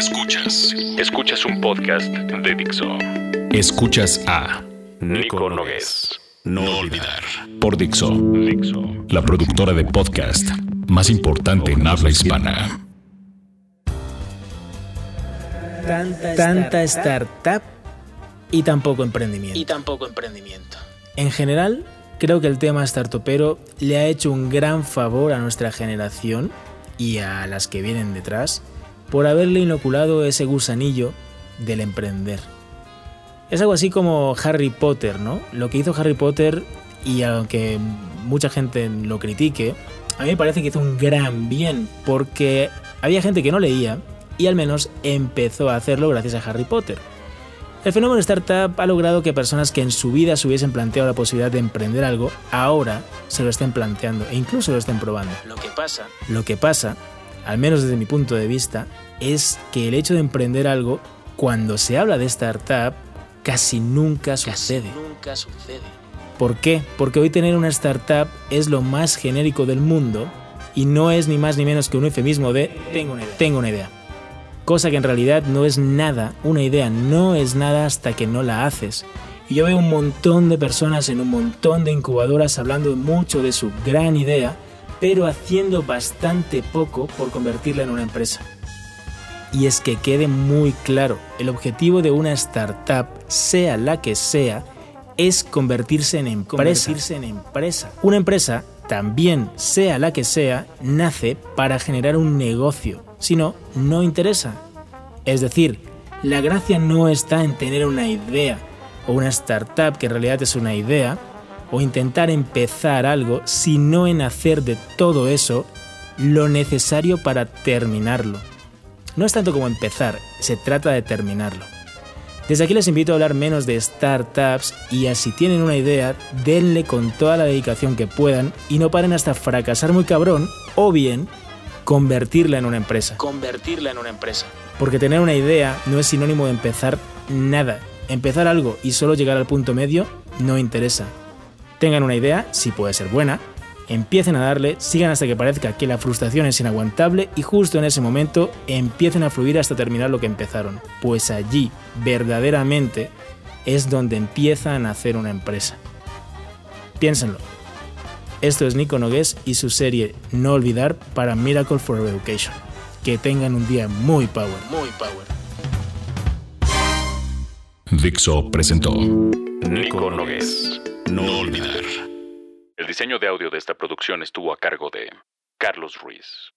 Escuchas. Escuchas un podcast de Dixo. Escuchas a Nico Nogués. No olvidar. Por Dixo. Dixo. La productora de podcast más importante en habla hispana. Tanta, startup y tampoco emprendimiento. Y tampoco emprendimiento. En general, creo que el tema startupero le ha hecho un gran favor a nuestra generación y a las que vienen detrás por haberle inoculado ese gusanillo del emprender. Es algo así como Harry Potter, ¿no? Lo que hizo Harry Potter, y aunque mucha gente lo critique, a mí me parece que hizo un gran bien, porque había gente que no leía y al menos empezó a hacerlo gracias a Harry Potter. El fenómeno startup ha logrado que personas que en su vida se hubiesen planteado la posibilidad de emprender algo, ahora se lo estén planteando e incluso lo estén probando. Lo que pasa, Lo que pasa, al menos desde mi punto de vista, es que el hecho de emprender algo, cuando se habla de startup, casi nunca casi sucede. nunca sucede. ¿Por qué? Porque hoy tener una startup es lo más genérico del mundo y no es ni más ni menos que un eufemismo de Tengo una idea. tengo una idea. Cosa que en realidad no es nada, una idea no es nada hasta que no la haces. Y yo veo un montón de personas en un montón de incubadoras hablando mucho de su gran idea, pero haciendo bastante poco por convertirla en una empresa. Y es que quede muy claro, el objetivo de una startup, sea la que sea, es convertirse en empresa. Convertirse en empresa. Una empresa, también sea la que sea, nace para generar un negocio. Si no, no interesa. Es decir, la gracia no está en tener una idea o una startup que en realidad es una idea o intentar empezar algo, sino en hacer de todo eso lo necesario para terminarlo. No es tanto como empezar, se trata de terminarlo. Desde aquí les invito a hablar menos de startups y así tienen una idea, denle con toda la dedicación que puedan y no paren hasta fracasar muy cabrón o bien convertirla en una empresa. Convertirla en una empresa. Porque tener una idea no es sinónimo de empezar nada. Empezar algo y solo llegar al punto medio no interesa. Tengan una idea, si puede ser buena, empiecen a darle, sigan hasta que parezca que la frustración es inaguantable y justo en ese momento empiecen a fluir hasta terminar lo que empezaron. Pues allí, verdaderamente, es donde empiezan a hacer una empresa. Piénsenlo. Esto es Nico Nogués y su serie No Olvidar para Miracle for Education. Que tengan un día muy power. Muy power. Dixo presentó Nico Nogués. No olvidar. El diseño de audio de esta producción estuvo a cargo de Carlos Ruiz.